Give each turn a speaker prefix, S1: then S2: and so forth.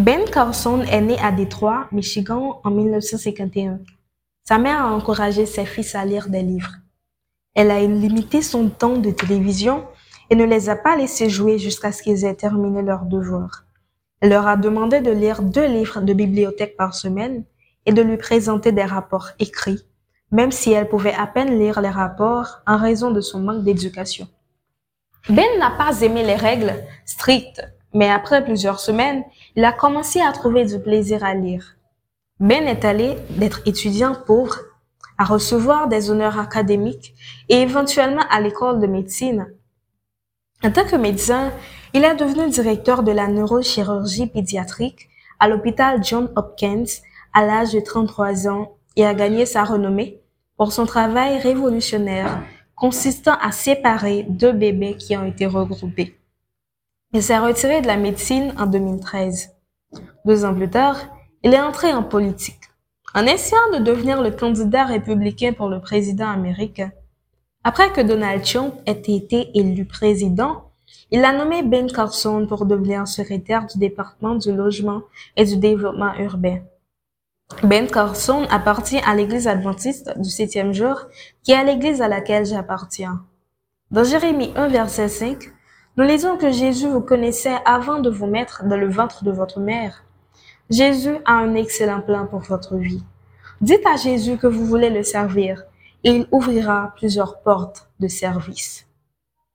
S1: Ben Carson est né à Détroit, Michigan en 1951. Sa mère a encouragé ses fils à lire des livres. Elle a limité son temps de télévision et ne les a pas laissés jouer jusqu'à ce qu'ils aient terminé leurs devoirs. Elle leur a demandé de lire deux livres de bibliothèque par semaine et de lui présenter des rapports écrits, même si elle pouvait à peine lire les rapports en raison de son manque d'éducation. Ben n'a pas aimé les règles strictes, mais après plusieurs semaines, il a commencé à trouver du plaisir à lire. Ben est allé d'être étudiant pauvre à recevoir des honneurs académiques et éventuellement à l'école de médecine. En tant que médecin, il est devenu directeur de la neurochirurgie pédiatrique à l'hôpital John Hopkins à l'âge de 33 ans et a gagné sa renommée pour son travail révolutionnaire consistant à séparer deux bébés qui ont été regroupés. Il s'est retiré de la médecine en 2013. Deux ans plus tard, il est entré en politique, en essayant de devenir le candidat républicain pour le président américain. Après que Donald Trump ait été élu président, il a nommé Ben Carson pour devenir secrétaire du département du logement et du développement urbain. Ben Carson appartient à l'église adventiste du septième jour, qui est l'église à laquelle j'appartiens. Dans Jérémie 1, verset 5, nous lisons que Jésus vous connaissait avant de vous mettre dans le ventre de votre mère. Jésus a un excellent plan pour votre vie. Dites à Jésus que vous voulez le servir et il ouvrira plusieurs portes de service.